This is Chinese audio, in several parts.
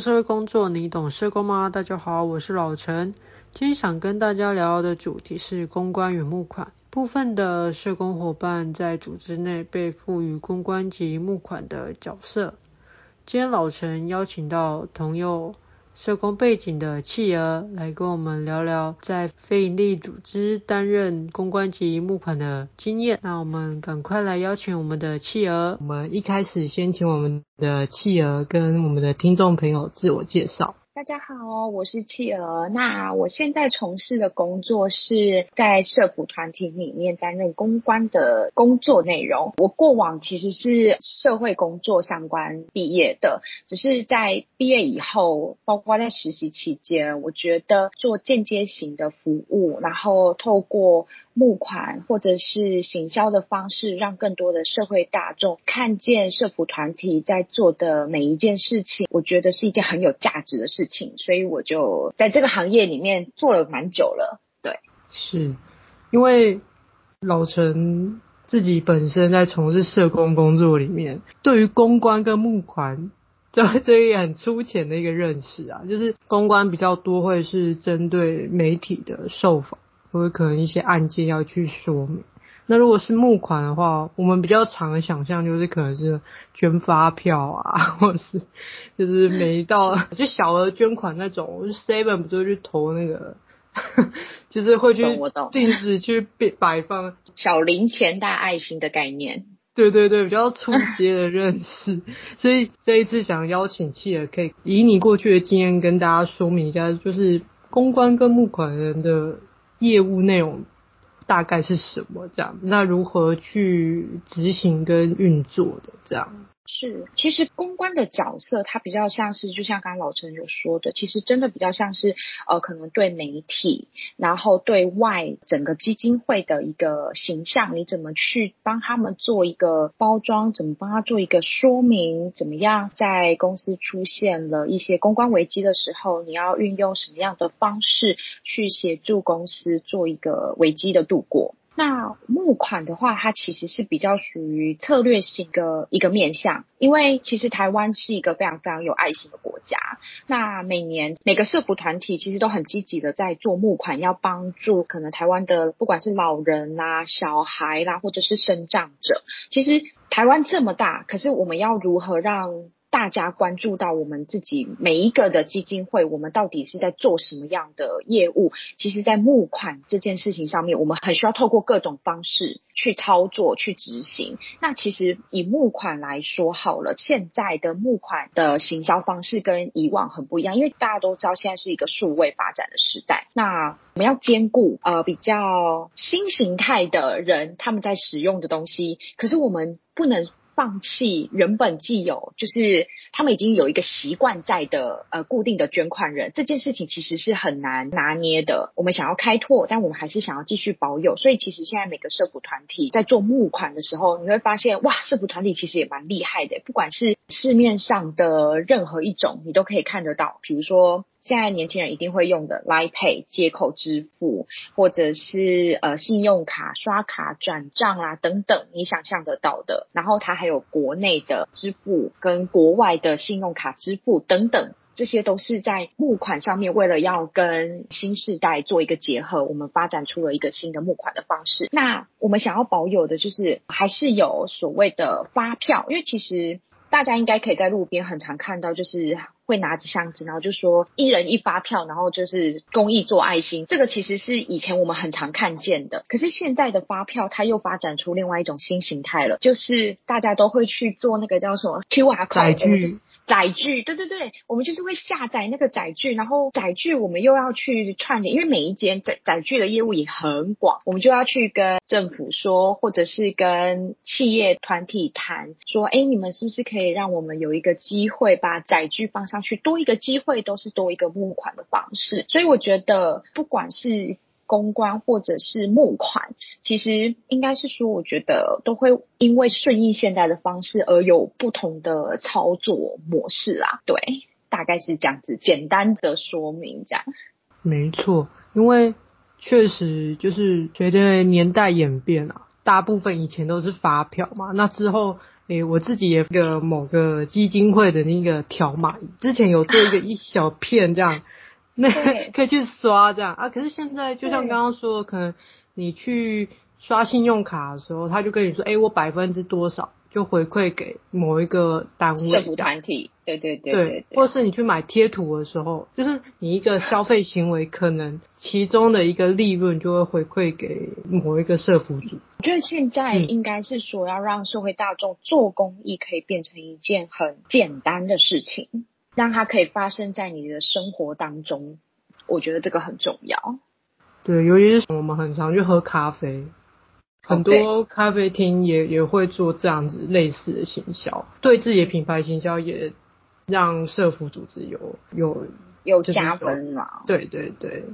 社会工作，你懂社工吗？大家好，我是老陈。今天想跟大家聊的主题是公关与募款。部分的社工伙伴在组织内被赋予公关及募款的角色。今天老陈邀请到同友社工背景的企鹅来跟我们聊聊在非营利组织担任公关及募款的经验。那我们赶快来邀请我们的企鹅。我们一开始先请我们的企鹅跟我们的听众朋友自我介绍。大家好，我是企鹅。那我现在从事的工作是在社福团体里面担任公关的工作内容。我过往其实是社会工作相关毕业的，只是在毕业以后，包括在实习期间，我觉得做间接型的服务，然后透过募款或者是行销的方式，让更多的社会大众看见社福团体在做的每一件事情，我觉得是一件很有价值的事情，所以我就在这个行业里面做了蛮久了。对，是因为老陈自己本身在从事社工工作里面，对于公关跟募款，这这也很粗浅的一个认识啊，就是公关比较多会是针对媒体的受访。或者可能一些案件要去说明。那如果是募款的话，我们比较常的想象就是可能是捐发票啊，或者是就是每一道 就小额捐款那种，seven 不就去投那个，就是会去镜子去摆放小零钱大爱心的概念。对对对，比较初阶的认识。所以这一次想邀请企鹅，可以以你过去的经验跟大家说明一下，就是公关跟募款人的。业务内容大概是什么？这样，那如何去执行跟运作的？这样。是，其实公关的角色，它比较像是，就像刚刚老陈有说的，其实真的比较像是，呃，可能对媒体，然后对外整个基金会的一个形象，你怎么去帮他们做一个包装，怎么帮他做一个说明，怎么样在公司出现了一些公关危机的时候，你要运用什么样的方式去协助公司做一个危机的度过。那募款的话，它其实是比较属于策略性的一个面向，因为其实台湾是一个非常非常有爱心的国家。那每年每个社福团体其实都很积极的在做募款，要帮助可能台湾的不管是老人啦、小孩啦，或者是身障者。其实台湾这么大，可是我们要如何让大家关注到我们自己每一个的基金会，我们到底是在做什么样的业务？其实，在募款这件事情上面，我们很需要透过各种方式去操作、去执行。那其实以募款来说好了，现在的募款的行销方式跟以往很不一样，因为大家都知道现在是一个数位发展的时代。那我们要兼顾呃比较新形态的人他们在使用的东西，可是我们不能。放弃原本既有，就是他们已经有一个习惯在的呃固定的捐款人，这件事情其实是很难拿捏的。我们想要开拓，但我们还是想要继续保有。所以其实现在每个社福团体在做募款的时候，你会发现哇，社福团体其实也蛮厉害的。不管是市面上的任何一种，你都可以看得到，比如说。现在年轻人一定会用的 Line Pay 接口支付，或者是呃信用卡刷卡转账啊等等，你想象得到的。然后它还有国内的支付跟国外的信用卡支付等等，这些都是在募款上面，为了要跟新世代做一个结合，我们发展出了一个新的募款的方式。那我们想要保有的就是还是有所谓的发票，因为其实大家应该可以在路边很常看到，就是。会拿着箱子，然后就说一人一发票，然后就是公益做爱心。这个其实是以前我们很常看见的，可是现在的发票它又发展出另外一种新形态了，就是大家都会去做那个叫什么 QR code 载具，载具，对对对，我们就是会下载那个载具，然后载具我们又要去串联，因为每一间载载具的业务也很广，我们就要去跟政府说，或者是跟企业团体谈，说，哎，你们是不是可以让我们有一个机会把载具放上。去多一个机会，都是多一个募款的方式，所以我觉得不管是公关或者是募款，其实应该是说，我觉得都会因为顺应现在的方式而有不同的操作模式啊。对，大概是这样子，简单的说明这样。没错，因为确实就是随着年代演变啊，大部分以前都是发票嘛，那之后。诶，我自己也有个某个基金会的那个条码，之前有做一个一小片这样，那 可以去刷这样啊。可是现在就像刚刚说，可能你去刷信用卡的时候，他就跟你说，诶，我百分之多少。就回馈给某一个单位、社福团体，对对对对，对，或是你去买贴图的时候，就是你一个消费行为，可能其中的一个利润就会回馈给某一个社福组。我觉得现在应该是说，要让社会大众做公益可以变成一件很简单的事情，让它可以发生在你的生活当中。我觉得这个很重要。对，尤其是我们很常去喝咖啡。很多咖啡厅也也会做这样子类似的行销，对自己的品牌行销也让社福组织有有有加分嘛？对对对，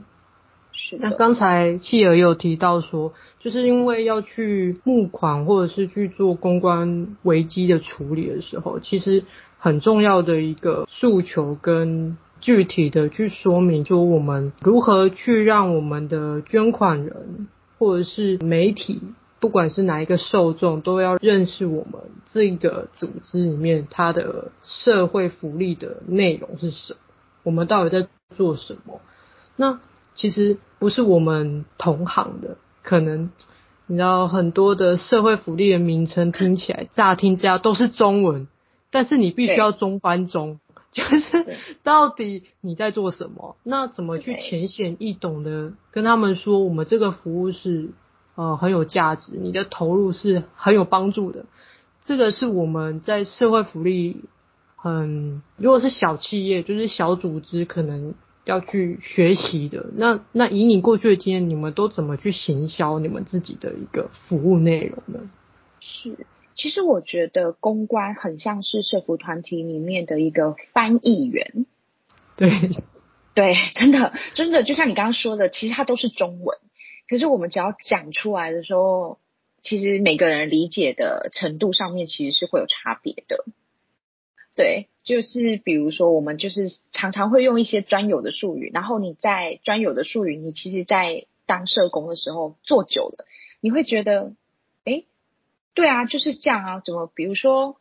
是。那刚才契儿有提到说，就是因为要去募款或者是去做公关危机的处理的时候，其实很重要的一个诉求跟具体的去说明，就我们如何去让我们的捐款人或者是媒体。不管是哪一个受众，都要认识我们这个组织里面它的社会福利的内容是什么，我们到底在做什么？那其实不是我们同行的，可能你知道很多的社会福利的名称听起来乍听之下都是中文，但是你必须要中翻中，就是到底你在做什么？那怎么去浅显易懂的跟他们说，我们这个服务是？呃，很有价值，你的投入是很有帮助的。这个是我们在社会福利很，如果是小企业，就是小组织，可能要去学习的。那那以你过去的经验，你们都怎么去行销你们自己的一个服务内容呢？是，其实我觉得公关很像是社服团体里面的一个翻译员。对，对，真的，真的，就像你刚刚说的，其实它都是中文。可是我们只要讲出来的时候，其实每个人理解的程度上面其实是会有差别的。对，就是比如说我们就是常常会用一些专有的术语，然后你在专有的术语，你其实，在当社工的时候做久了，你会觉得，诶，对啊，就是这样啊，怎么？比如说，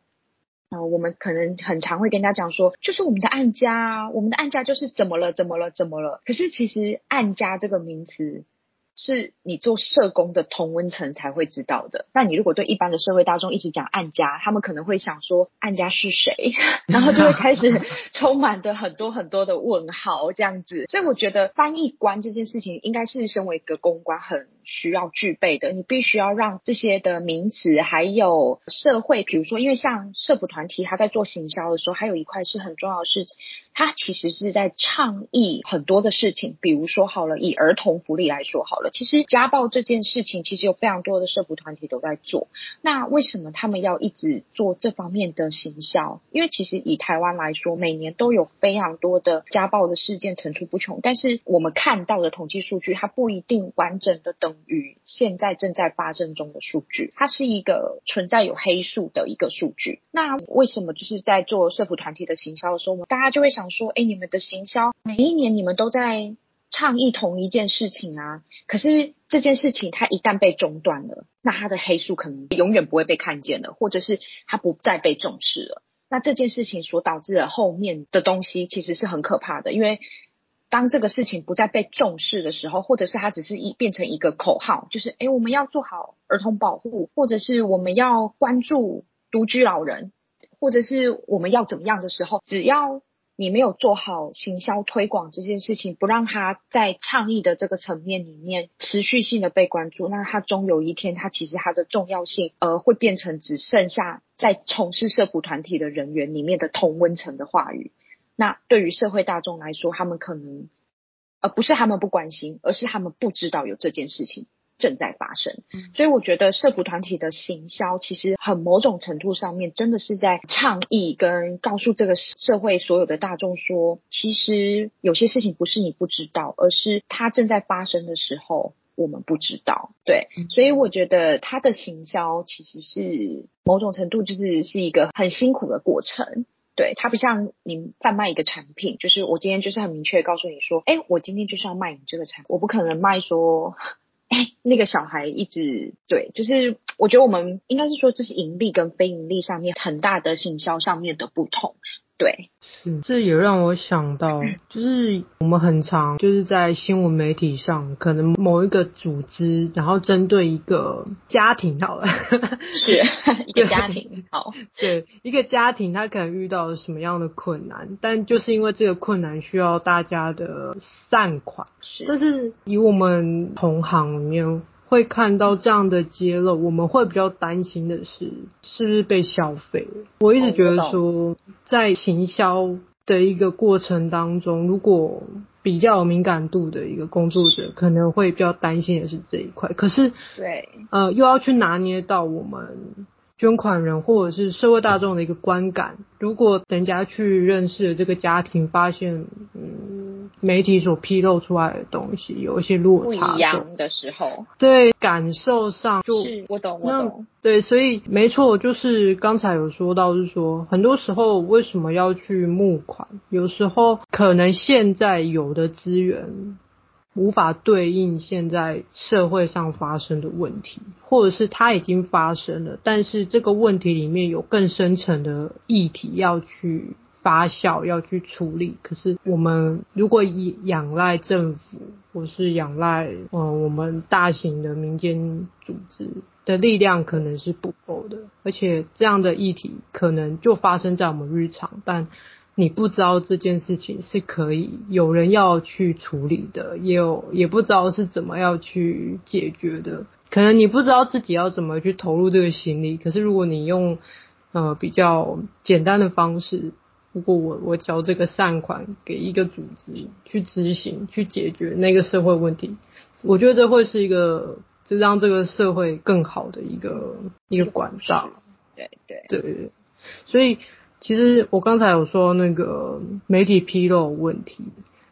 呃，我们可能很常会跟大家讲说，就是我们的案家啊，我们的案家就是怎么了，怎么了，怎么了？可是其实案家这个名词。是你做社工的同温层才会知道的。那你如果对一般的社会大众一直讲案家，他们可能会想说案家是谁，然后就会开始充满着很多很多的问号这样子。所以我觉得翻译官这件事情应该是身为一个公关很需要具备的。你必须要让这些的名词还有社会，比如说，因为像社福团体他在做行销的时候，还有一块是很重要的事情，他其实是在倡议很多的事情。比如说好了，以儿童福利来说好了。其实家暴这件事情，其实有非常多的社福团体都在做。那为什么他们要一直做这方面的行销？因为其实以台湾来说，每年都有非常多的家暴的事件层出不穷。但是我们看到的统计数据，它不一定完整的等于现在正在发生中的数据。它是一个存在有黑数的一个数据。那为什么就是在做社福团体的行销的时候，大家就会想说：哎，你们的行销每一年你们都在。倡议同一件事情啊，可是这件事情它一旦被中断了，那它的黑数可能永远不会被看见了，或者是它不再被重视了。那这件事情所导致的后面的东西其实是很可怕的，因为当这个事情不再被重视的时候，或者是它只是一变成一个口号，就是诶，我们要做好儿童保护，或者是我们要关注独居老人，或者是我们要怎么样的时候，只要。你没有做好行销推广这件事情，不让他在倡议的这个层面里面持续性的被关注，那他终有一天，他其实他的重要性，呃，会变成只剩下在从事社福团体的人员里面的同温层的话语。那对于社会大众来说，他们可能，呃不是他们不关心，而是他们不知道有这件事情。正在发生，所以我觉得社福团体的行销，其实很某种程度上面，真的是在倡议跟告诉这个社会所有的大众说，其实有些事情不是你不知道，而是它正在发生的时候，我们不知道。对，所以我觉得它的行销其实是某种程度就是是一个很辛苦的过程。对，它不像你贩卖一个产品，就是我今天就是很明确告诉你说，哎，我今天就是要卖你这个产品，我不可能卖说。哎，那个小孩一直对，就是我觉得我们应该是说，这是盈利跟非盈利上面很大的行销上面的不同。对，是，这也让我想到，就是我们很常就是在新闻媒体上，可能某一个组织，然后针对一个家庭好了，是 一个家庭，好，对，一个家庭，他可能遇到了什么样的困难，但就是因为这个困难需要大家的善款，是，但是以我们同行里面。会看到这样的揭露，我们会比较担心的是，是不是被消费？我一直觉得说，在行销的一个过程当中，如果比较有敏感度的一个工作者，可能会比较担心的是这一块。可是，对，呃，又要去拿捏到我们。捐款人或者是社会大众的一个观感，如果人家去认识了这个家庭，发现嗯媒体所披露出来的东西有一些落差不一样的时候，对感受上就是我懂我懂，对，所以没错，就是刚才有说到，是说很多时候为什么要去募款，有时候可能现在有的资源。无法对应现在社会上发生的问题，或者是它已经发生了，但是这个问题里面有更深层的议题要去发酵、要去处理。可是我们如果以仰赖政府，或是仰赖嗯我们大型的民间组织的力量，可能是不够的，而且这样的议题可能就发生在我们日常，但。你不知道这件事情是可以有人要去处理的，也有也不知道是怎么要去解决的。可能你不知道自己要怎么去投入这个心力。可是如果你用呃比较简单的方式，如果我我交这个善款给一个组织去执行去解决那个社会问题，我觉得这会是一个就让这个社会更好的一个一个管道。对对对，所以。其实我刚才有说那个媒体披露问题，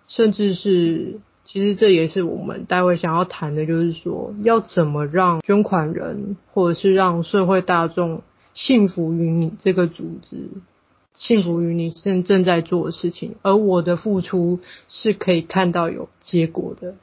甚至是其实这也是我们待会想要谈的，就是说要怎么让捐款人或者是让社会大众信服于你这个组织，信服于你现正在做的事情，而我的付出是可以看到有结果的，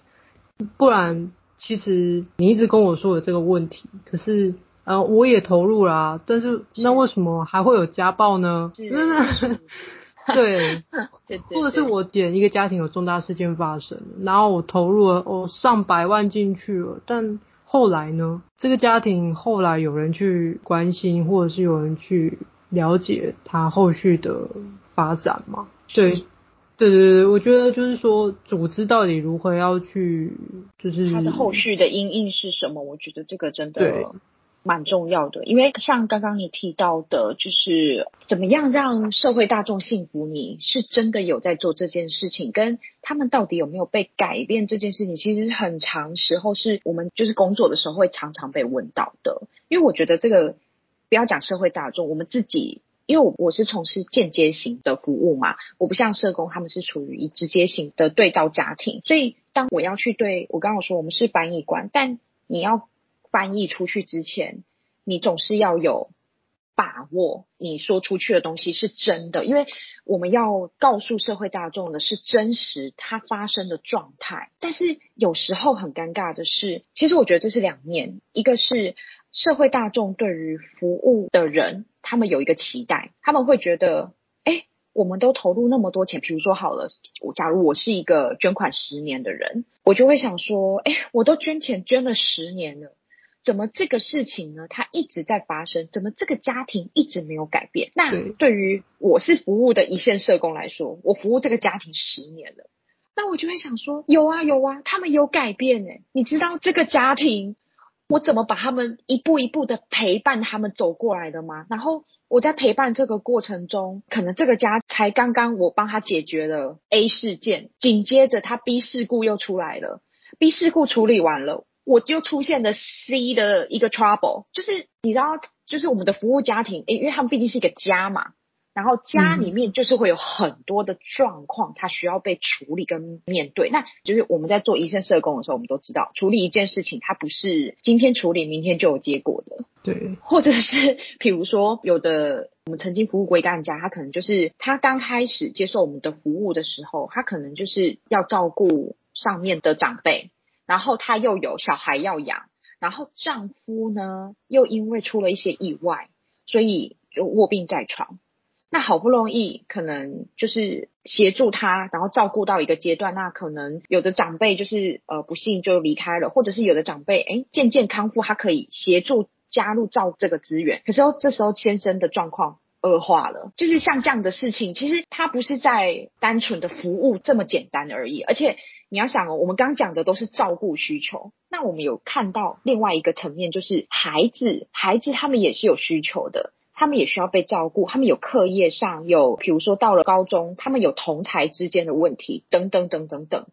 不然其实你一直跟我说的这个问题，可是。呃，我也投入啦、啊，但是那为什么还会有家暴呢？对，对，或者是我点一个家庭有重大事件发生，然后我投入了哦上百万进去了，但后来呢？这个家庭后来有人去关心，或者是有人去了解他后续的发展嘛？对，对对对，我觉得就是说，组织到底如何要去，就是他的后续的因应是什么？我觉得这个真的。对蛮重要的，因为像刚刚你提到的，就是怎么样让社会大众信服你是真的有在做这件事情，跟他们到底有没有被改变这件事情，其实很长时候是我们就是工作的时候会常常被问到的。因为我觉得这个不要讲社会大众，我们自己，因为我是从事间接型的服务嘛，我不像社工，他们是处于以直接型的对到家庭，所以当我要去对我刚刚说我们是翻译官，但你要。翻译出去之前，你总是要有把握，你说出去的东西是真的，因为我们要告诉社会大众的是真实它发生的状态。但是有时候很尴尬的是，其实我觉得这是两面，一个是社会大众对于服务的人，他们有一个期待，他们会觉得，哎，我们都投入那么多钱，比如说好了，我假如我是一个捐款十年的人，我就会想说，哎，我都捐钱捐了十年了。怎么这个事情呢？它一直在发生，怎么这个家庭一直没有改变？那对于我是服务的一线社工来说，我服务这个家庭十年了，那我就会想说，有啊有啊，他们有改变诶。你知道这个家庭，我怎么把他们一步一步的陪伴他们走过来的吗？然后我在陪伴这个过程中，可能这个家才刚刚我帮他解决了 A 事件，紧接着他 B 事故又出来了，B 事故处理完了。我就出现了 C 的一个 trouble，就是你知道，就是我们的服务家庭，诶，因为他们毕竟是一个家嘛，然后家里面就是会有很多的状况，它需要被处理跟面对。那就是我们在做一线社工的时候，我们都知道，处理一件事情，它不是今天处理，明天就有结果的。对，或者是比如说，有的我们曾经服务过一个案家，他可能就是他刚开始接受我们的服务的时候，他可能就是要照顾上面的长辈。然后他又有小孩要养，然后丈夫呢又因为出了一些意外，所以就卧病在床。那好不容易可能就是协助他，然后照顾到一个阶段，那可能有的长辈就是呃不幸就离开了，或者是有的长辈哎渐渐康复，他可以协助加入照这个资源。可是这时候先生的状况恶化了，就是像这样的事情，其实他不是在单纯的服务这么简单而已。而且你要想哦，我们刚刚讲的都是照顾需求，那我们有看到另外一个层面，就是孩子，孩子他们也是有需求的。他们也需要被照顾，他们有课业上有，比如说到了高中，他们有同才之间的问题，等等等等等，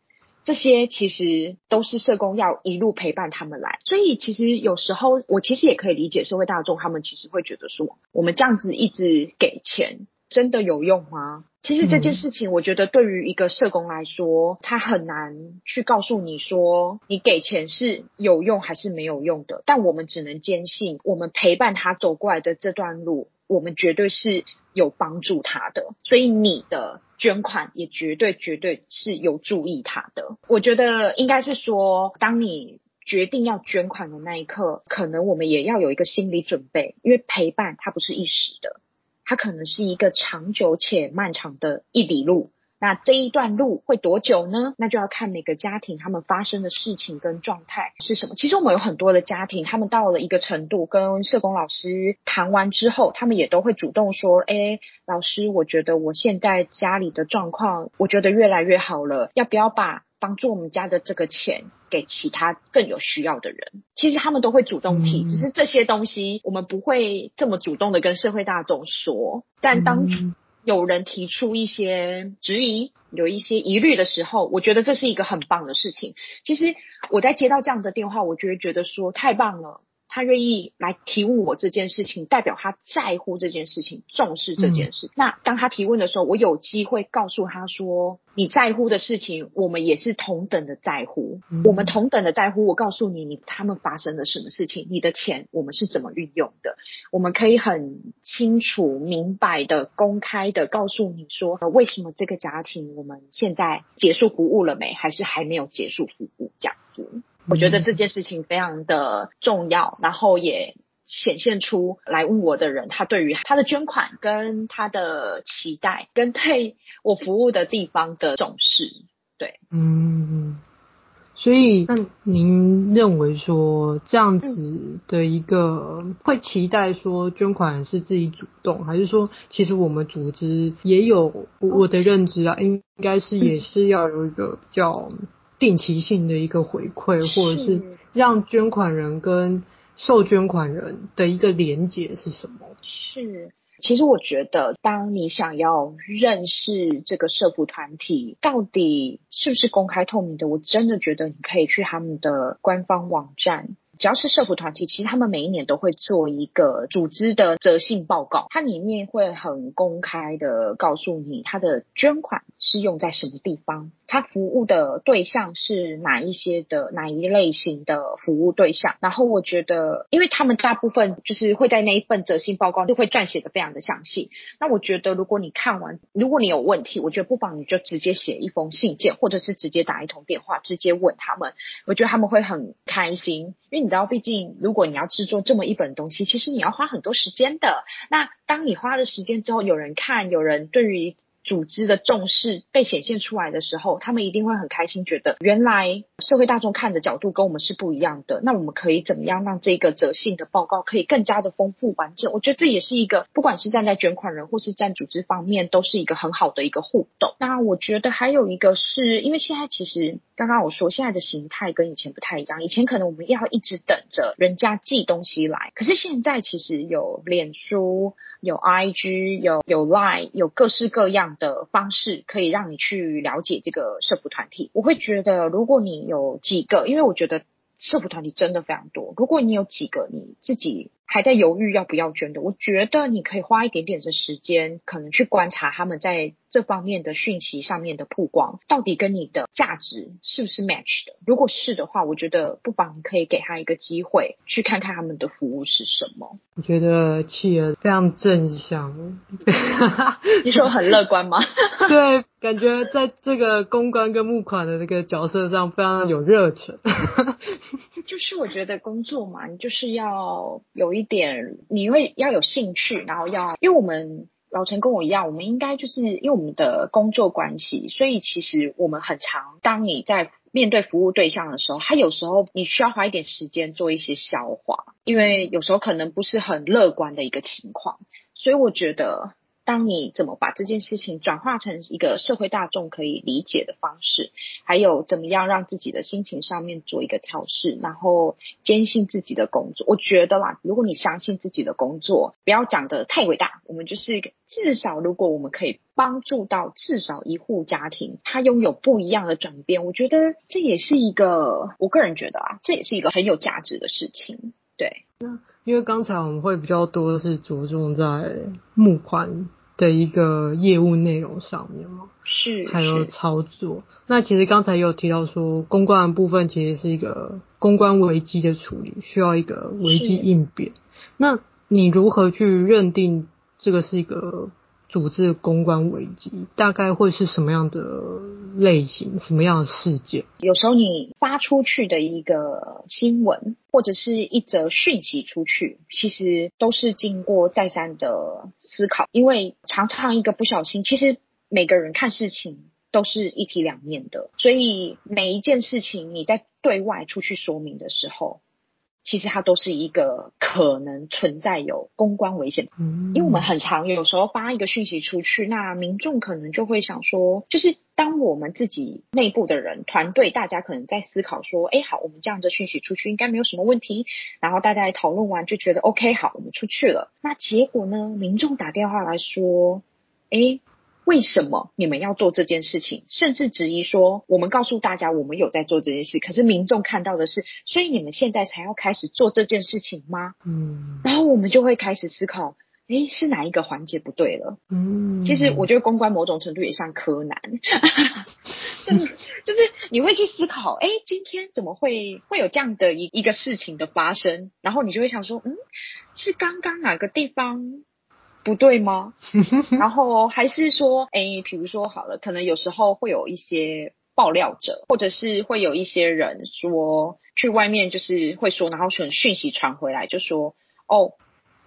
这些其实都是社工要一路陪伴他们来。所以其实有时候我其实也可以理解社会大众，他们其实会觉得说，我们这样子一直给钱，真的有用吗？其实这件事情，我觉得对于一个社工来说，他很难去告诉你说，你给钱是有用还是没有用的。但我们只能坚信，我们陪伴他走过来的这段路，我们绝对是有帮助他的。所以你的捐款也绝对绝对是有助益他的。我觉得应该是说，当你决定要捐款的那一刻，可能我们也要有一个心理准备，因为陪伴它不是一时的。它可能是一个长久且漫长的一里路，那这一段路会多久呢？那就要看每个家庭他们发生的事情跟状态是什么。其实我们有很多的家庭，他们到了一个程度，跟社工老师谈完之后，他们也都会主动说：“哎，老师，我觉得我现在家里的状况，我觉得越来越好了，要不要把？”帮助我们家的这个钱给其他更有需要的人，其实他们都会主动提，只是这些东西我们不会这么主动的跟社会大众说。但当有人提出一些质疑、有一些疑虑的时候，我觉得这是一个很棒的事情。其实我在接到这样的电话，我就会觉得说太棒了。他愿意来提问我这件事情，代表他在乎这件事情，重视这件事。嗯、那当他提问的时候，我有机会告诉他说：“你在乎的事情，我们也是同等的在乎。嗯、我们同等的在乎。我告诉你，你他们发生了什么事情，你的钱我们是怎么运用的？我们可以很清楚、明白的、公开的告诉你说，为什么这个家庭我们现在结束服务了没？还是还没有结束服务？这样子。”我觉得这件事情非常的重要，然后也显现出来问我的人，他对于他的捐款跟他的期待，跟对我服务的地方的重视。对，嗯，所以那您认为说这样子的一个会期待说捐款是自己主动，还是说其实我们组织也有我的认知啊，应该是也是要有一个比较。定期性的一个回馈，或者是让捐款人跟受捐款人的一个连结是什么？是，其实我觉得，当你想要认识这个社福团体到底是不是公开透明的，我真的觉得你可以去他们的官方网站。只要是社福团体，其实他们每一年都会做一个组织的责信报告，它里面会很公开的告诉你，他的捐款是用在什么地方，它服务的对象是哪一些的哪一类型的服务对象。然后我觉得，因为他们大部分就是会在那一份责信报告就会撰写的非常的详细。那我觉得，如果你看完，如果你有问题，我觉得不妨你就直接写一封信件，或者是直接打一通电话，直接问他们，我觉得他们会很开心，因为。你知道，毕竟如果你要制作这么一本东西，其实你要花很多时间的。那当你花了时间之后，有人看，有人对于。组织的重视被显现出来的时候，他们一定会很开心，觉得原来社会大众看的角度跟我们是不一样的。那我们可以怎么样让这个责信的报告可以更加的丰富完整？我觉得这也是一个，不管是站在捐款人或是站组织方面，都是一个很好的一个互动。那我觉得还有一个是因为现在其实刚刚我说现在的形态跟以前不太一样，以前可能我们要一直等着人家寄东西来，可是现在其实有脸书、有 IG、有有 Line、有各式各样。的方式可以让你去了解这个社服团体。我会觉得，如果你有几个，因为我觉得社服团体真的非常多。如果你有几个你自己还在犹豫要不要捐的，我觉得你可以花一点点的时间，可能去观察他们在这方面的讯息上面的曝光，到底跟你的价值是不是 match 的？如果是的话，我觉得不妨可以给他一个机会，去看看他们的服务是什么。我觉得企鹅非常正向，你说很乐观吗？对，感觉在这个公关跟募款的这个角色上非常有热忱。就是我觉得工作嘛，你就是要有一点，你会要有兴趣，然后要，因为我们。老陈跟我一样，我们应该就是因为我们的工作关系，所以其实我们很常，当你在面对服务对象的时候，他有时候你需要花一点时间做一些消化，因为有时候可能不是很乐观的一个情况，所以我觉得。当你怎么把这件事情转化成一个社会大众可以理解的方式，还有怎么样让自己的心情上面做一个调适，然后坚信自己的工作，我觉得啦，如果你相信自己的工作，不要讲得太伟大，我们就是至少如果我们可以帮助到至少一户家庭，他拥有不一样的转变，我觉得这也是一个，我个人觉得啊，这也是一个很有价值的事情，对。那因为刚才我们会比较多的是着重在募款。的一个业务内容上面嘛，是，还有操作。那其实刚才也有提到说，公关的部分其实是一个公关危机的处理，需要一个危机应变。那你如何去认定这个是一个？组织公关危机大概会是什么样的类型？什么样的事件？有时候你发出去的一个新闻或者是一则讯息出去，其实都是经过再三的思考，因为常常一个不小心，其实每个人看事情都是一体两面的，所以每一件事情你在对外出去说明的时候。其实它都是一个可能存在有公关危险，因为我们很常有时候发一个讯息出去，那民众可能就会想说，就是当我们自己内部的人团队，大家可能在思考说，哎，好，我们这样的讯息出去应该没有什么问题，然后大家一讨论完就觉得 OK，好，我们出去了。那结果呢，民众打电话来说，哎。为什么你们要做这件事情？甚至质疑说，我们告诉大家我们有在做这件事，可是民众看到的是，所以你们现在才要开始做这件事情吗？嗯，然后我们就会开始思考，诶，是哪一个环节不对了？嗯，其实我觉得公关某种程度也像柯南，就是你会去思考，哎，今天怎么会会有这样的一一个事情的发生？然后你就会想说，嗯，是刚刚哪个地方？不对吗？然后还是说，哎，比如说好了，可能有时候会有一些爆料者，或者是会有一些人说去外面就是会说，然后传讯息传回来，就说哦，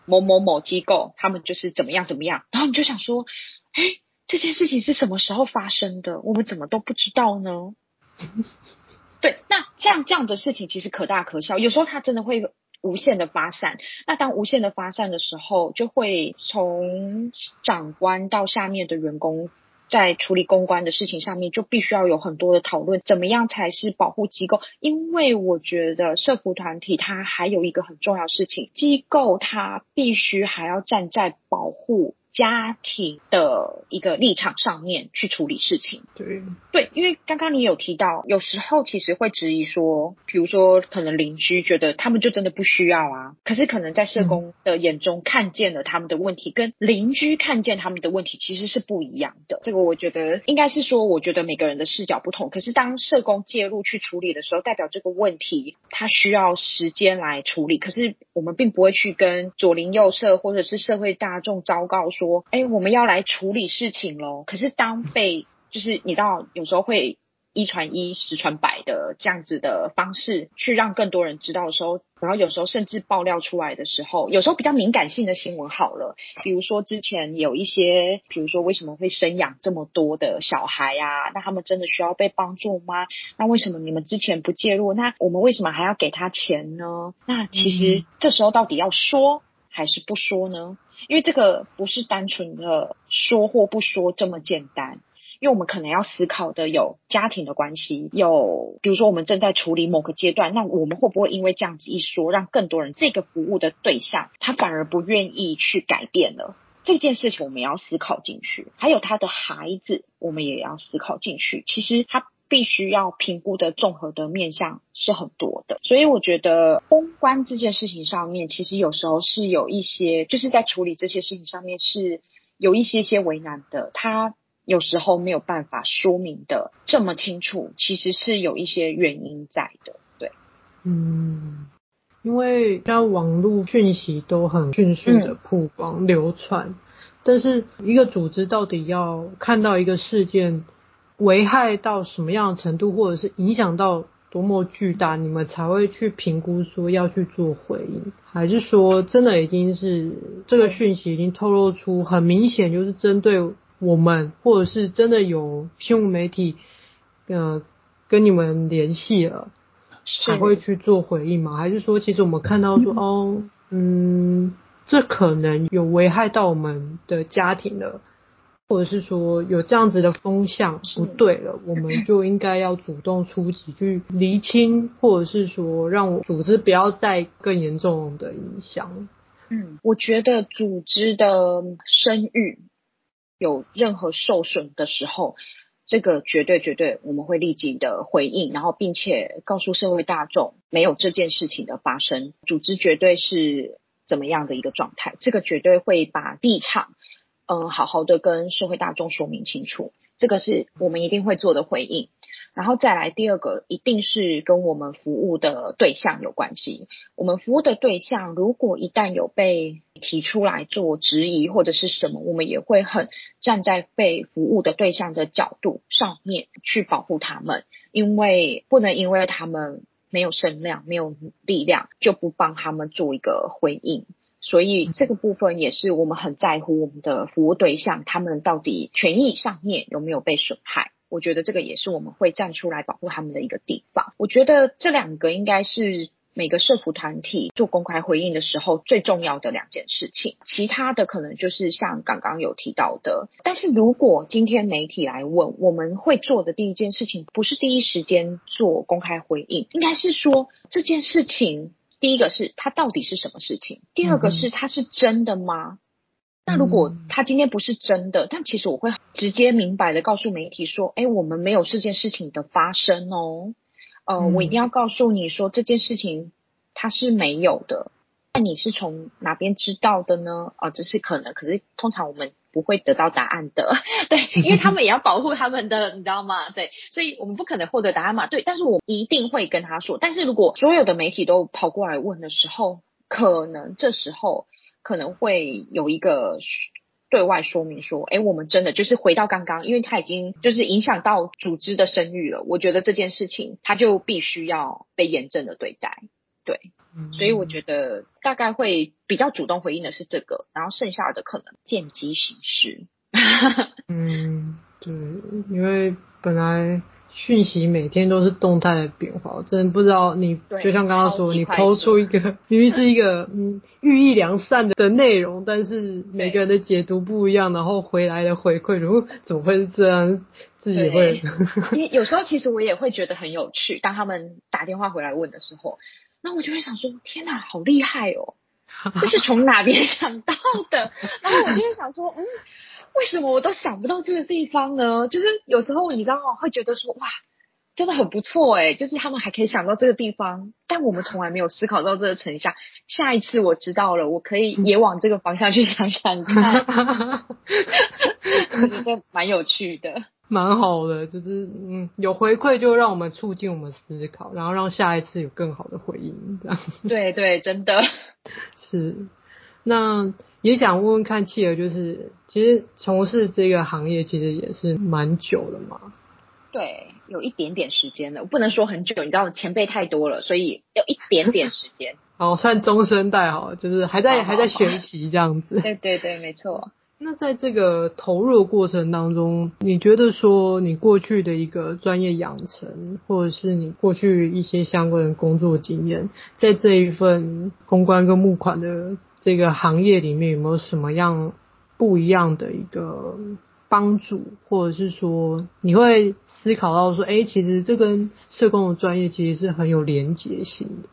某某某机构他们就是怎么样怎么样，然后你就想说，哎，这件事情是什么时候发生的？我们怎么都不知道呢？对，那像这样的事情其实可大可小，有时候他真的会。无限的发散，那当无限的发散的时候，就会从长官到下面的员工，在处理公关的事情上面，就必须要有很多的讨论，怎么样才是保护机构？因为我觉得社服团体它还有一个很重要事情，机构它必须还要站在保护。家庭的一个立场上面去处理事情，对对，因为刚刚你有提到，有时候其实会质疑说，比如说可能邻居觉得他们就真的不需要啊，可是可能在社工的眼中看见了他们的问题，嗯、跟邻居看见他们的问题其实是不一样的。这个我觉得应该是说，我觉得每个人的视角不同，可是当社工介入去处理的时候，代表这个问题他需要时间来处理，可是我们并不会去跟左邻右舍或者是社会大众昭告说。说，哎，我们要来处理事情喽。可是当被就是你知道，有时候会一传一，十传百的这样子的方式去让更多人知道的时候，然后有时候甚至爆料出来的时候，有时候比较敏感性的新闻好了，比如说之前有一些，比如说为什么会生养这么多的小孩啊？那他们真的需要被帮助吗？那为什么你们之前不介入？那我们为什么还要给他钱呢？那其实这时候到底要说还是不说呢？因为这个不是单纯的说或不说这么简单，因为我们可能要思考的有家庭的关系，有比如说我们正在处理某个阶段，那我们会不会因为这样子一说，让更多人这个服务的对象他反而不愿意去改变了？这件事情我们要思考进去，还有他的孩子，我们也要思考进去。其实他。必须要评估的综合的面向是很多的，所以我觉得公关这件事情上面，其实有时候是有一些，就是在处理这些事情上面是有一些些为难的。他有时候没有办法说明的这么清楚，其实是有一些原因在的。对，嗯，因为现在网络讯息都很迅速的曝光、嗯、流传，但是一个组织到底要看到一个事件危害到什么样的程度，或者是影响到多么巨大，你们才会去评估说要去做回应，还是说真的已经是这个讯息已经透露出很明显就是针对我们，或者是真的有新闻媒体呃跟你们联系了，才会去做回应吗？还是说其实我们看到说哦嗯，这可能有危害到我们的家庭了？或者是说有这样子的风向不对了，我们就应该要主动出击去厘清，或者是说让我组织不要再更严重的影响。嗯，我觉得组织的声誉有任何受损的时候，这个绝对绝对我们会立即的回应，然后并且告诉社会大众没有这件事情的发生，组织绝对是怎么样的一个状态，这个绝对会把立场。嗯，好好的跟社会大众说明清楚，这个是我们一定会做的回应。然后再来第二个，一定是跟我们服务的对象有关系。我们服务的对象，如果一旦有被提出来做质疑或者是什么，我们也会很站在被服务的对象的角度上面去保护他们，因为不能因为他们没有声量、没有力量，就不帮他们做一个回应。所以这个部分也是我们很在乎我们的服务对象，他们到底权益上面有没有被损害？我觉得这个也是我们会站出来保护他们的一个地方。我觉得这两个应该是每个社福团体做公开回应的时候最重要的两件事情。其他的可能就是像刚刚有提到的，但是如果今天媒体来问，我们会做的第一件事情不是第一时间做公开回应，应该是说这件事情。第一个是它到底是什么事情，第二个是它是真的吗？嗯、那如果它今天不是真的，但其实我会直接明白的告诉媒体说，哎，我们没有这件事情的发生哦，呃，嗯、我一定要告诉你说这件事情它是没有的。那你是从哪边知道的呢？啊、呃，这是可能，可是通常我们。不会得到答案的，对，因为他们也要保护他们的，你知道吗？对，所以我们不可能获得答案嘛，对，但是我一定会跟他说。但是如果所有的媒体都跑过来问的时候，可能这时候可能会有一个对外说明说，诶，我们真的就是回到刚刚，因为他已经就是影响到组织的声誉了，我觉得这件事情他就必须要被严正的对待，对。所以我觉得大概会比较主动回应的是这个，然后剩下的可能见机行事。嗯，对，因为本来讯息每天都是动态的变化，我真的不知道你就像刚刚说，你抛出一个明明是一个嗯寓意良善的的内容，但是每个人的解读不一样，然后回来的回馈，如果怎么会是这样？自己会，因为有时候其实我也会觉得很有趣，当他们打电话回来问的时候。那我就会想说，天哪，好厉害哦！这是从哪边 想到的？然后我就会想说，嗯，为什么我都想不到这个地方呢？就是有时候你知道吗？会觉得说，哇，真的很不错诶，就是他们还可以想到这个地方，但我们从来没有思考到这个层下。下一次我知道了，我可以也往这个方向去想想看，我觉得蛮有趣的。蛮好的，就是嗯，有回馈就让我们促进我们思考，然后让下一次有更好的回应，这样。对对，真的 是。那也想问问看企鹅，就是其实从事这个行业其实也是蛮久了嘛？对，有一点点时间了，我不能说很久，你知道前辈太多了，所以有一点点时间。好，算中生代好，就是还在还在学习这样子。对对对，没错。那在这个投入的过程当中，你觉得说你过去的一个专业养成，或者是你过去一些相关的工作经验，在这一份公关跟募款的这个行业里面，有没有什么样不一样的一个帮助，或者是说你会思考到说，哎，其实这跟社工的专业其实是很有连结性的。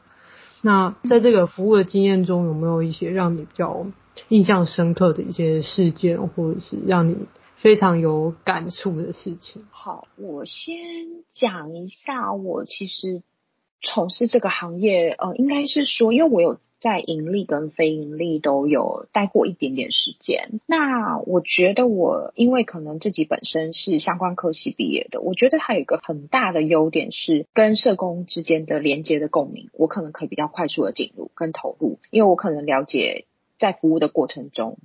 那在这个服务的经验中，有没有一些让你比较印象深刻的一些事件，或者是让你非常有感触的事情。好，我先讲一下，我其实从事这个行业，呃，应该是说，因为我有在盈利跟非盈利都有待过一点点时间。那我觉得我因为可能自己本身是相关科系毕业的，我觉得还有一个很大的优点是跟社工之间的连接的共鸣，我可能可以比较快速的进入跟投入，因为我可能了解在服务的过程中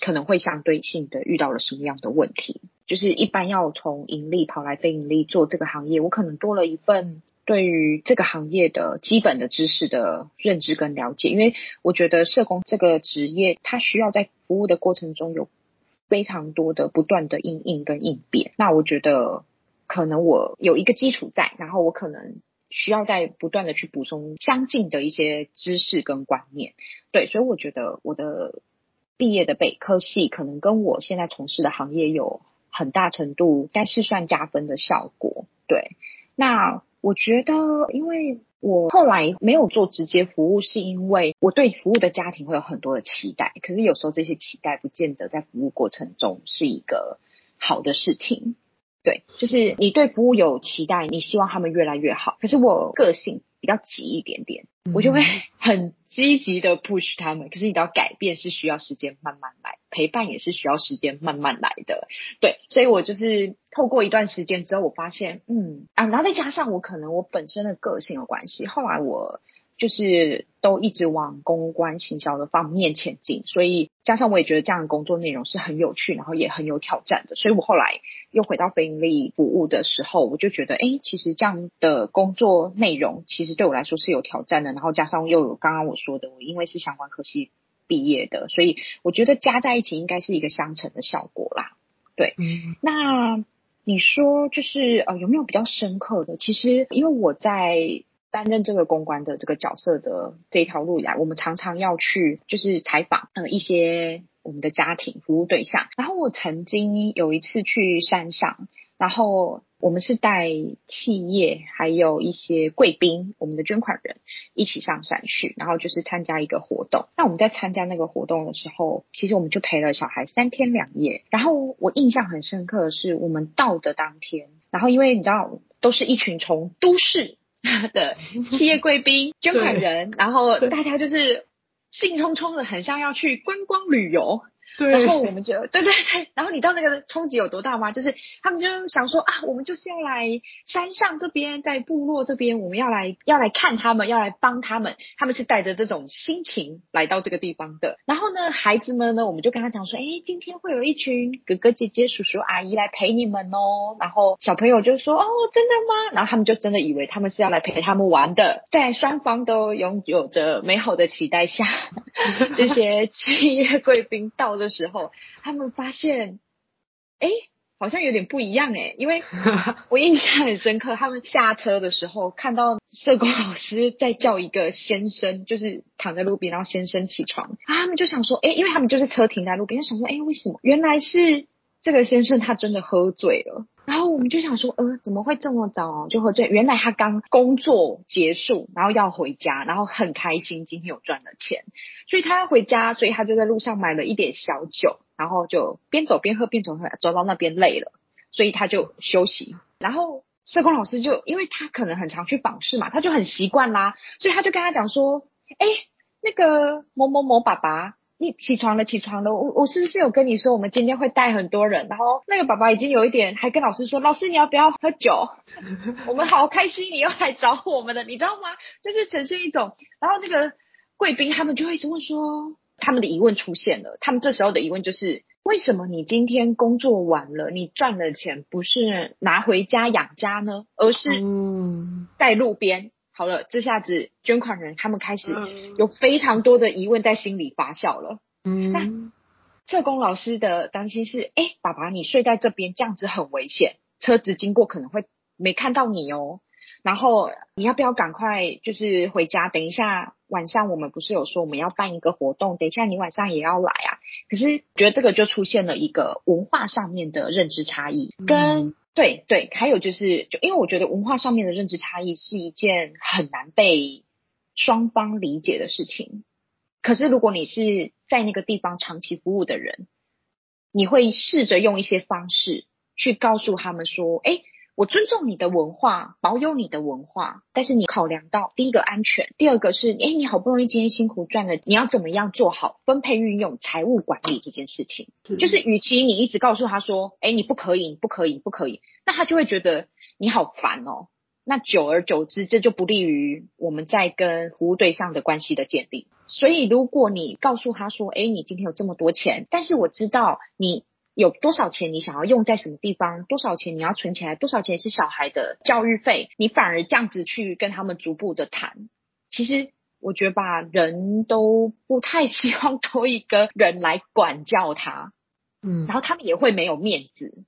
可能会相对性的遇到了什么样的问题。就是一般要从盈利跑来非盈利做这个行业，我可能多了一份。对于这个行业的基本的知识的认知跟了解，因为我觉得社工这个职业，它需要在服务的过程中有非常多的不断的应应跟应变。那我觉得可能我有一个基础在，然后我可能需要再不断的去补充相近的一些知识跟观念。对，所以我觉得我的毕业的本科系可能跟我现在从事的行业有很大程度，但是算加分的效果。对，那。我觉得，因为我后来没有做直接服务，是因为我对服务的家庭会有很多的期待。可是有时候这些期待不见得在服务过程中是一个好的事情。对，就是你对服务有期待，你希望他们越来越好。可是我个性比较急一点点，我就会 很积极的 push 他们。可是你知道，改变是需要时间慢慢来，陪伴也是需要时间慢慢来的。对，所以我就是。透过一段时间之后，我发现，嗯啊，然后再加上我可能我本身的个性有关系，后来我就是都一直往公关行销的方面前进，所以加上我也觉得这样的工作内容是很有趣，然后也很有挑战的，所以我后来又回到非盈利服务的时候，我就觉得，哎，其实这样的工作内容其实对我来说是有挑战的，然后加上又有刚刚我说的，我因为是相关科系毕业的，所以我觉得加在一起应该是一个相乘的效果啦。对，嗯，那。你说就是呃有没有比较深刻的？其实因为我在担任这个公关的这个角色的这一条路以来，我们常常要去就是采访呃一些我们的家庭服务对象。然后我曾经有一次去山上，然后。我们是带企业还有一些贵宾，我们的捐款人一起上山去，然后就是参加一个活动。那我们在参加那个活动的时候，其实我们就陪了小孩三天两夜。然后我印象很深刻的是，我们到的当天，然后因为你知道，都是一群从都市 的企业贵宾、捐款人，然后大家就是兴冲冲的，很像要去观光旅游。对，然后我们就对对对，然后你知道那个冲击有多大吗？就是他们就想说啊，我们就是要来山上这边，在部落这边，我们要来要来看他们，要来帮他们。他们是带着这种心情来到这个地方的。然后呢，孩子们呢，我们就跟他讲说，哎，今天会有一群哥哥姐姐、叔叔阿姨来陪你们哦。然后小朋友就说，哦，真的吗？然后他们就真的以为他们是要来陪他们玩的。在双方都拥有着美好的期待下，这些企业贵宾到了。的时候，他们发现，哎，好像有点不一样哎，因为 我印象很深刻，他们下车的时候看到社工老师在叫一个先生，就是躺在路边，然后先生起床，啊，他们就想说，哎，因为他们就是车停在路边，就想说，哎，为什么？原来是这个先生他真的喝醉了。然后我们就想说，呃，怎么会这么早就喝醉？原来他刚工作结束，然后要回家，然后很开心今天有赚了钱，所以他要回家，所以他就在路上买了一点小酒，然后就边走边喝边走，走到那边累了，所以他就休息。然后社工老师就因为他可能很常去访视嘛，他就很习惯啦，所以他就跟他讲说，哎，那个某某某爸爸。你起床了，起床了。我我是不是有跟你说，我们今天会带很多人？然后那个宝宝已经有一点，还跟老师说：“老师，你要不要喝酒？我们好开心，你又来找我们了，你知道吗？”就是呈现一种，然后那个贵宾他们就会就会说，他们的疑问出现了。他们这时候的疑问就是：为什么你今天工作完了，你赚了钱不是拿回家养家呢，而是在路边？好了，这下子捐款人他们开始有非常多的疑问在心里发酵了。嗯，那社工老师的担心是：哎，爸爸，你睡在这边这样子很危险，车子经过可能会没看到你哦。然后你要不要赶快就是回家？等一下晚上我们不是有说我们要办一个活动？等一下你晚上也要来啊？可是觉得这个就出现了一个文化上面的认知差异，跟。对对，还有就是，就因为我觉得文化上面的认知差异是一件很难被双方理解的事情。可是如果你是在那个地方长期服务的人，你会试着用一些方式去告诉他们说：“哎，我尊重你的文化，保有你的文化，但是你考量到第一个安全，第二个是，哎，你好不容易今天辛苦赚了，你要怎么样做好分配运用财务管理这件事情？是就是与其你一直告诉他说，哎，你不可以，你不可以，你不可以，那他就会觉得你好烦哦。那久而久之，这就不利于我们在跟服务对象的关系的建立。所以，如果你告诉他说，哎，你今天有这么多钱，但是我知道你。有多少钱你想要用在什么地方？多少钱你要存起来？多少钱是小孩的教育费？你反而这样子去跟他们逐步的谈，其实我觉得吧，人都不太希望多一个人来管教他，嗯，然后他们也会没有面子。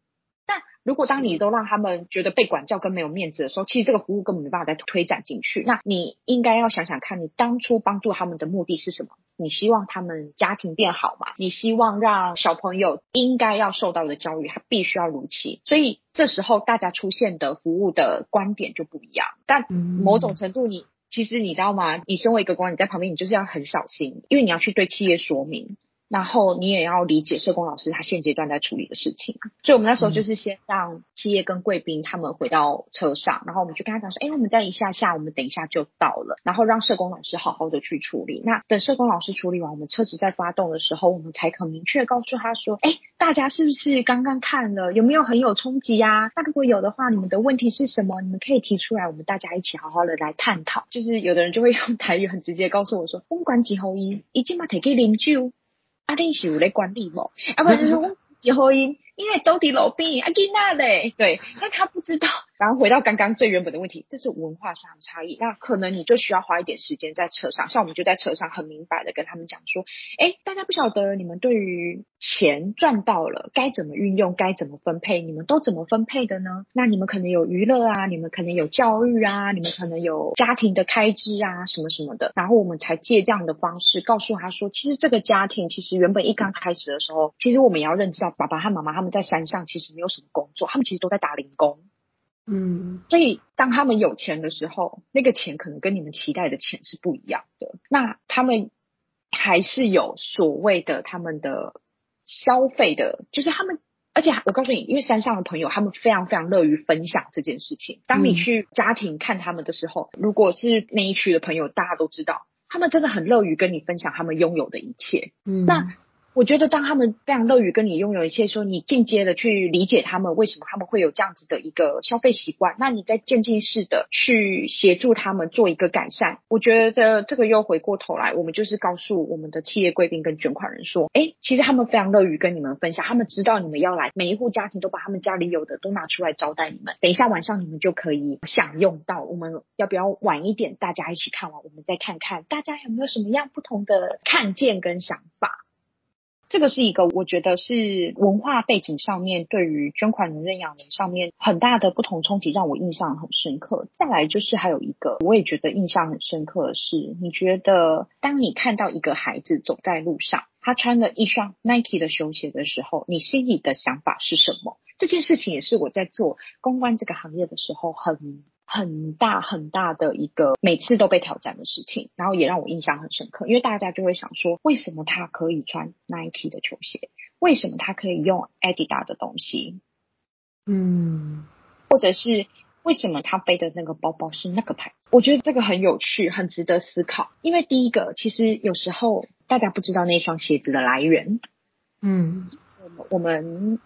但如果当你都让他们觉得被管教跟没有面子的时候，其实这个服务根本没办法再推展进去。那你应该要想想看，你当初帮助他们的目的是什么？你希望他们家庭变好嘛？你希望让小朋友应该要受到的教育，他必须要如期。所以这时候大家出现的服务的观点就不一样。但某种程度你，你其实你知道吗？你身为一个官，你在旁边，你就是要很小心，因为你要去对企业说明。然后你也要理解社工老师他现阶段在处理的事情，所以我们那时候就是先让企业跟贵宾他们回到车上，然后我们就跟他讲说，哎，我们再一下下，我们等一下就到了，然后让社工老师好好的去处理。那等社工老师处理完，我们车子在发动的时候，我们才很明确告诉他说，哎，大家是不是刚刚看了，有没有很有冲击呀？那如果有的话，你们的问题是什么？你们可以提出来，我们大家一起好好的来探讨。就是有的人就会用台语很直接告诉我说，公关几号一，已经把提给啉酒。阿玲是有咧管理无？啊，不就是我结婚。因因为都伫路边，阿吉娜嘞，对，但他不知道。然后回到刚刚最原本的问题，这是文化上的差异。那可能你就需要花一点时间在车上，像我们就在车上很明白的跟他们讲说，哎，大家不晓得你们对于钱赚到了该怎么运用，该怎么分配，你们都怎么分配的呢？那你们可能有娱乐啊，你们可能有教育啊，你们可能有家庭的开支啊，什么什么的。然后我们才借这样的方式告诉他说，其实这个家庭其实原本一刚开始的时候，其实我们也要认知到爸爸和妈妈他们。在山上其实没有什么工作，他们其实都在打零工。嗯，所以当他们有钱的时候，那个钱可能跟你们期待的钱是不一样的。那他们还是有所谓的他们的消费的，就是他们，而且我告诉你，因为山上的朋友，他们非常非常乐于分享这件事情。当你去家庭看他们的时候，如果是那一区的朋友，大家都知道，他们真的很乐于跟你分享他们拥有的一切。嗯，那。我觉得，当他们非常乐于跟你拥有一切，说你进阶的去理解他们为什么他们会有这样子的一个消费习惯，那你再渐进式的去协助他们做一个改善。我觉得这个又回过头来，我们就是告诉我们的企业贵宾跟捐款人说，哎，其实他们非常乐于跟你们分享，他们知道你们要来，每一户家庭都把他们家里有的都拿出来招待你们。等一下晚上你们就可以享用到。我们要不要晚一点，大家一起看完，我们再看看大家有没有什么样不同的看见跟想法。这个是一个我觉得是文化背景上面对于捐款人、认养人上面很大的不同冲击，让我印象很深刻。再来就是还有一个我也觉得印象很深刻的是，你觉得当你看到一个孩子走在路上，他穿了一双 Nike 的球鞋的时候，你心里的想法是什么？这件事情也是我在做公关这个行业的时候很。很大很大的一个每次都被挑战的事情，然后也让我印象很深刻，因为大家就会想说，为什么他可以穿 Nike 的球鞋？为什么他可以用 Adidas 的东西？嗯，或者是为什么他背的那个包包是那个牌子？我觉得这个很有趣，很值得思考。因为第一个，其实有时候大家不知道那双鞋子的来源。嗯，我们。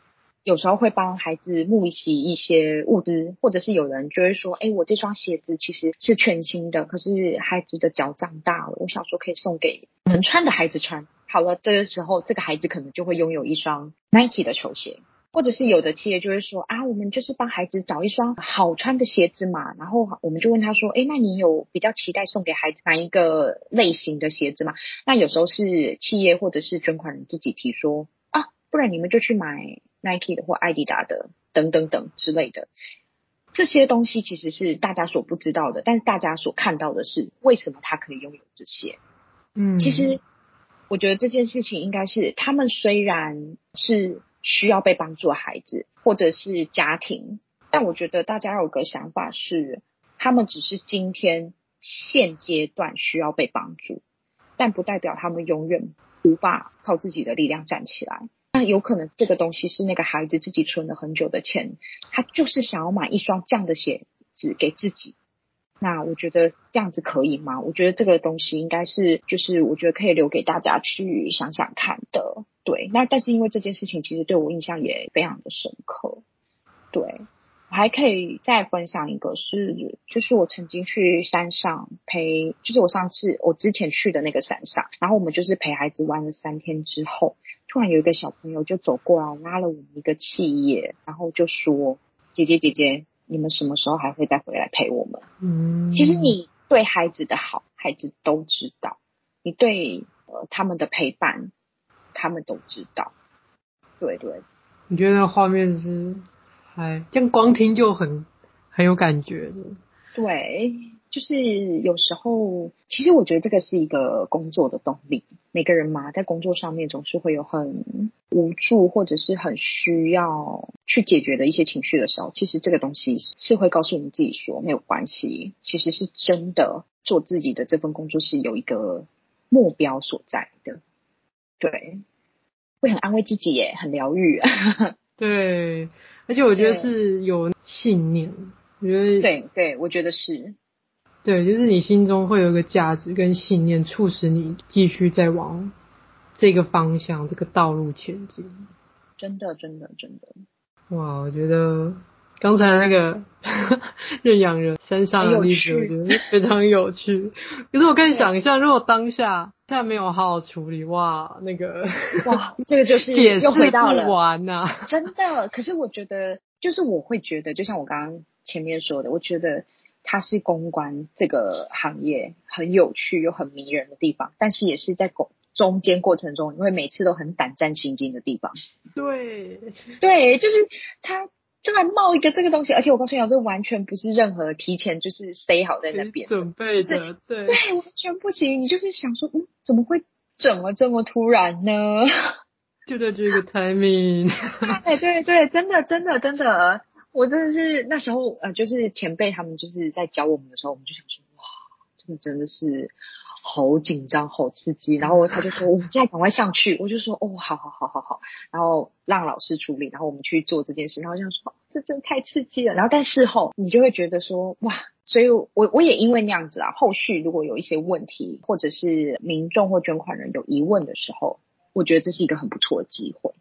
有时候会帮孩子募集一些物资，或者是有人就会说：“哎，我这双鞋子其实是全新的，可是孩子的脚长大了，我想说可以送给能穿的孩子穿。”好了，这个时候这个孩子可能就会拥有一双 Nike 的球鞋，或者是有的企业就会说：“啊，我们就是帮孩子找一双好穿的鞋子嘛。”然后我们就问他说：“哎，那你有比较期待送给孩子哪一个类型的鞋子吗？”那有时候是企业或者是捐款人自己提说：“啊，不然你们就去买。” Nike 的或艾迪达的等等等之类的，这些东西其实是大家所不知道的，但是大家所看到的是为什么他可以拥有这些。嗯，其实我觉得这件事情应该是他们虽然是需要被帮助的孩子或者是家庭，但我觉得大家有个想法是，他们只是今天现阶段需要被帮助，但不代表他们永远无法靠自己的力量站起来。那有可能这个东西是那个孩子自己存了很久的钱，他就是想要买一双这样的鞋子给自己。那我觉得这样子可以吗？我觉得这个东西应该是，就是我觉得可以留给大家去想想看的。对，那但是因为这件事情其实对我印象也非常的深刻。对，我还可以再分享一个是，就是我曾经去山上陪，就是我上次我之前去的那个山上，然后我们就是陪孩子玩了三天之后，突然有一个小朋友就走过来拉了我们一个企业，然后就说：“姐姐姐姐。”你们什么时候还会再回来陪我们？嗯，其实你对孩子的好，孩子都知道；你对呃他们的陪伴，他们都知道。对对，你觉得那画面是哎这样光听就很很有感觉的。对。就是有时候，其实我觉得这个是一个工作的动力。每个人嘛，在工作上面总是会有很无助，或者是很需要去解决的一些情绪的时候，其实这个东西是会告诉你自己说没有关系。其实是真的做自己的这份工作是有一个目标所在的，对，会很安慰自己耶，很疗愈。对，而且我觉得是有信念，我觉得对对，我觉得是。对，就是你心中会有一个价值跟信念，促使你继续在往这个方向、这个道路前进。真的，真的，真的。哇，我觉得刚才那个认养人身上的例子，我觉得非常有趣。可是我可以想象，如果当下现在没有好好处理，哇，那个哇，这个就是解释不完呐、啊。真的，可是我觉得，就是我会觉得，就像我刚刚前面说的，我觉得。它是公关这个行业很有趣又很迷人的地方，但是也是在公中间过程中，你会每次都很胆战心惊的地方。对，对，就是它突然冒一个这个东西，而且我告诉你，这完全不是任何提前就是 stay 好在那边准备的，就是、对对，完全不行。你就是想说，嗯，怎么会整么这么突然呢？就在这个 timing。对对对，真的真的真的。我真的是那时候呃，就是前辈他们就是在教我们的时候，我们就想说哇，这个真的是好紧张、好刺激。然后他就说，我们现在赶快上去。我就说哦，好好好好好。然后让老师处理，然后我们去做这件事。然后这样说，这真太刺激了。然后但事后你就会觉得说哇，所以我我也因为那样子啊，后续如果有一些问题，或者是民众或捐款人有疑问的时候，我觉得这是一个很不错的机会，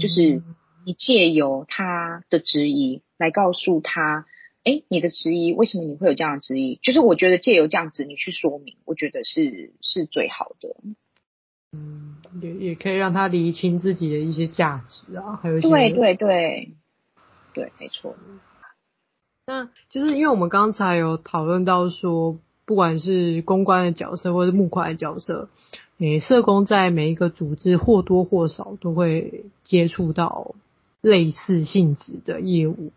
就是。你借由他的质疑来告诉他，哎，你的质疑为什么你会有这样的质疑？就是我觉得借由这样子你去说明，我觉得是是最好的。嗯，也也可以让他厘清自己的一些价值啊，还有一些对对对对，没错。那就是因为我们刚才有讨论到说，不管是公关的角色或是募款的角色，诶，社工在每一个组织或多或少都会接触到。类似性质的业务，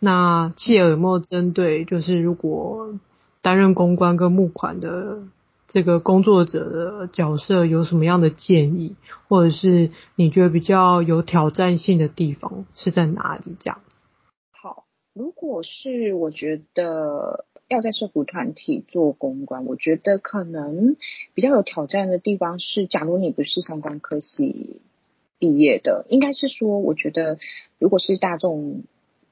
那切尔莫针对就是如果担任公关跟募款的这个工作者的角色有什么样的建议，或者是你觉得比较有挑战性的地方是在哪里？这样。好，如果是我觉得要在社福团体做公关，我觉得可能比较有挑战的地方是，假如你不是相关科系。毕业的应该是说，我觉得如果是大众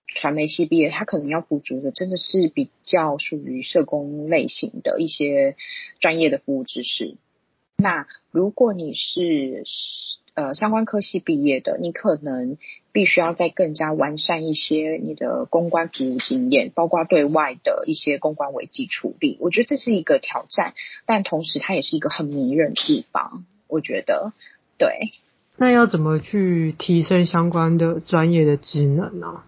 传媒系毕业，他可能要补足的真的是比较属于社工类型的一些专业的服务知识。那如果你是呃相关科系毕业的，你可能必须要再更加完善一些你的公关服务经验，包括对外的一些公关危机处理。我觉得这是一个挑战，但同时它也是一个很迷人的地方。我觉得对。那要怎么去提升相关的专业的职能呢？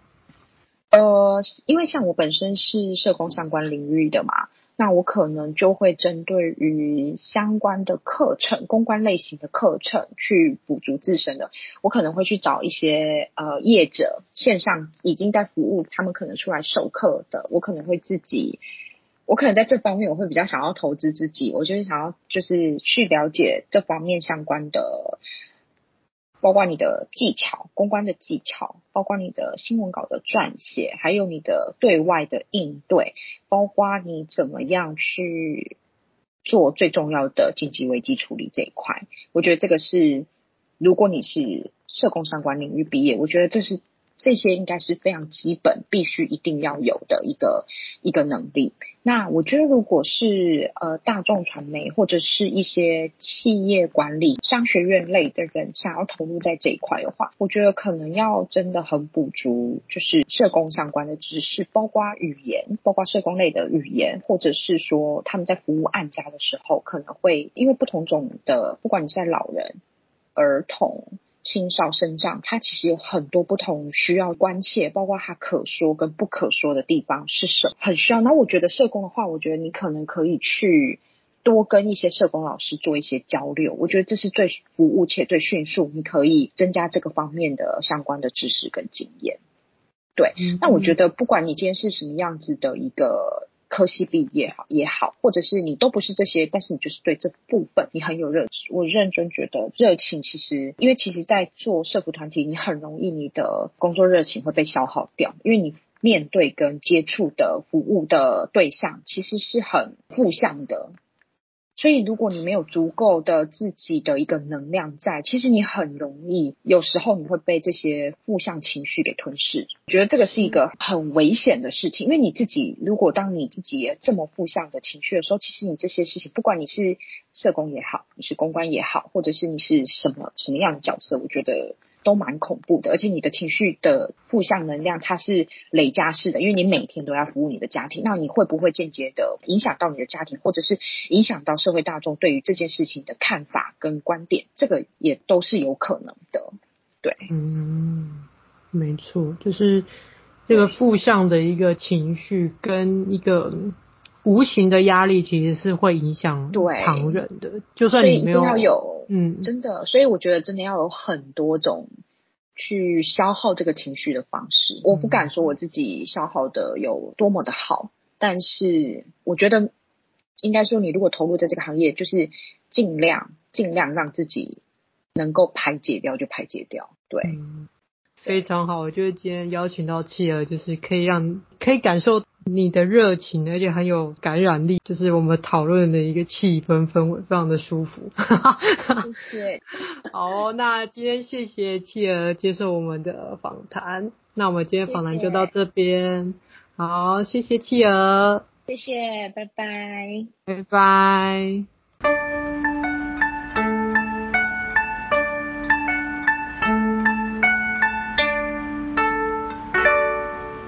呃，因为像我本身是社工相关领域的嘛，那我可能就会针对于相关的课程、公关类型的课程去补足自身的。我可能会去找一些呃业者线上已经在服务，他们可能出来授课的，我可能会自己，我可能在这方面我会比较想要投资自己，我就是想要就是去了解这方面相关的。包括你的技巧，公关的技巧，包括你的新闻稿的撰写，还有你的对外的应对，包括你怎么样去做最重要的紧急危机处理这一块。我觉得这个是，如果你是社工相关领域毕业，我觉得这是。这些应该是非常基本，必须一定要有的一个一个能力。那我觉得，如果是呃大众传媒或者是一些企业管理、商学院类的人想要投入在这一块的话，我觉得可能要真的很补足，就是社工相关的知识，包括语言，包括社工类的语言，或者是说他们在服务案家的时候，可能会因为不同种的，不管你是在老人、儿童。青少身障，他其实有很多不同需要关切，包括他可说跟不可说的地方是什么，很需要。那我觉得社工的话，我觉得你可能可以去多跟一些社工老师做一些交流，我觉得这是最服务且最迅速，你可以增加这个方面的相关的知识跟经验。对，那我觉得不管你今天是什么样子的一个。科系毕业好也好，或者是你都不是这些，但是你就是对这部分你很有热情。我认真觉得热情其实，因为其实，在做社服团体，你很容易你的工作热情会被消耗掉，因为你面对跟接触的服务的对象其实是很负向的。所以，如果你没有足够的自己的一个能量在，其实你很容易，有时候你会被这些负向情绪给吞噬。觉得这个是一个很危险的事情，因为你自己，如果当你自己也这么负向的情绪的时候，其实你这些事情，不管你是社工也好，你是公关也好，或者是你是什么什么样的角色，我觉得。都蛮恐怖的，而且你的情绪的负向能量它是累加式的，因为你每天都要服务你的家庭，那你会不会间接的影响到你的家庭，或者是影响到社会大众对于这件事情的看法跟观点？这个也都是有可能的。对，嗯，没错，就是这个负向的一个情绪跟一个。无形的压力其实是会影响旁人的，就算你没有，一定要有，嗯，真的，所以我觉得真的要有很多种去消耗这个情绪的方式。嗯、我不敢说我自己消耗的有多么的好，但是我觉得应该说，你如果投入在这个行业，就是尽量尽量让自己能够排解掉就排解掉，对。嗯非常好，我觉得今天邀请到企鹅，就是可以让可以感受你的热情，而且很有感染力，就是我们讨论的一个气氛氛围，非常的舒服。谢谢。好，那今天谢谢企鹅接受我们的访谈，那我们今天访谈就到这边。谢谢。好，谢谢企鹅。谢谢，拜拜。拜拜。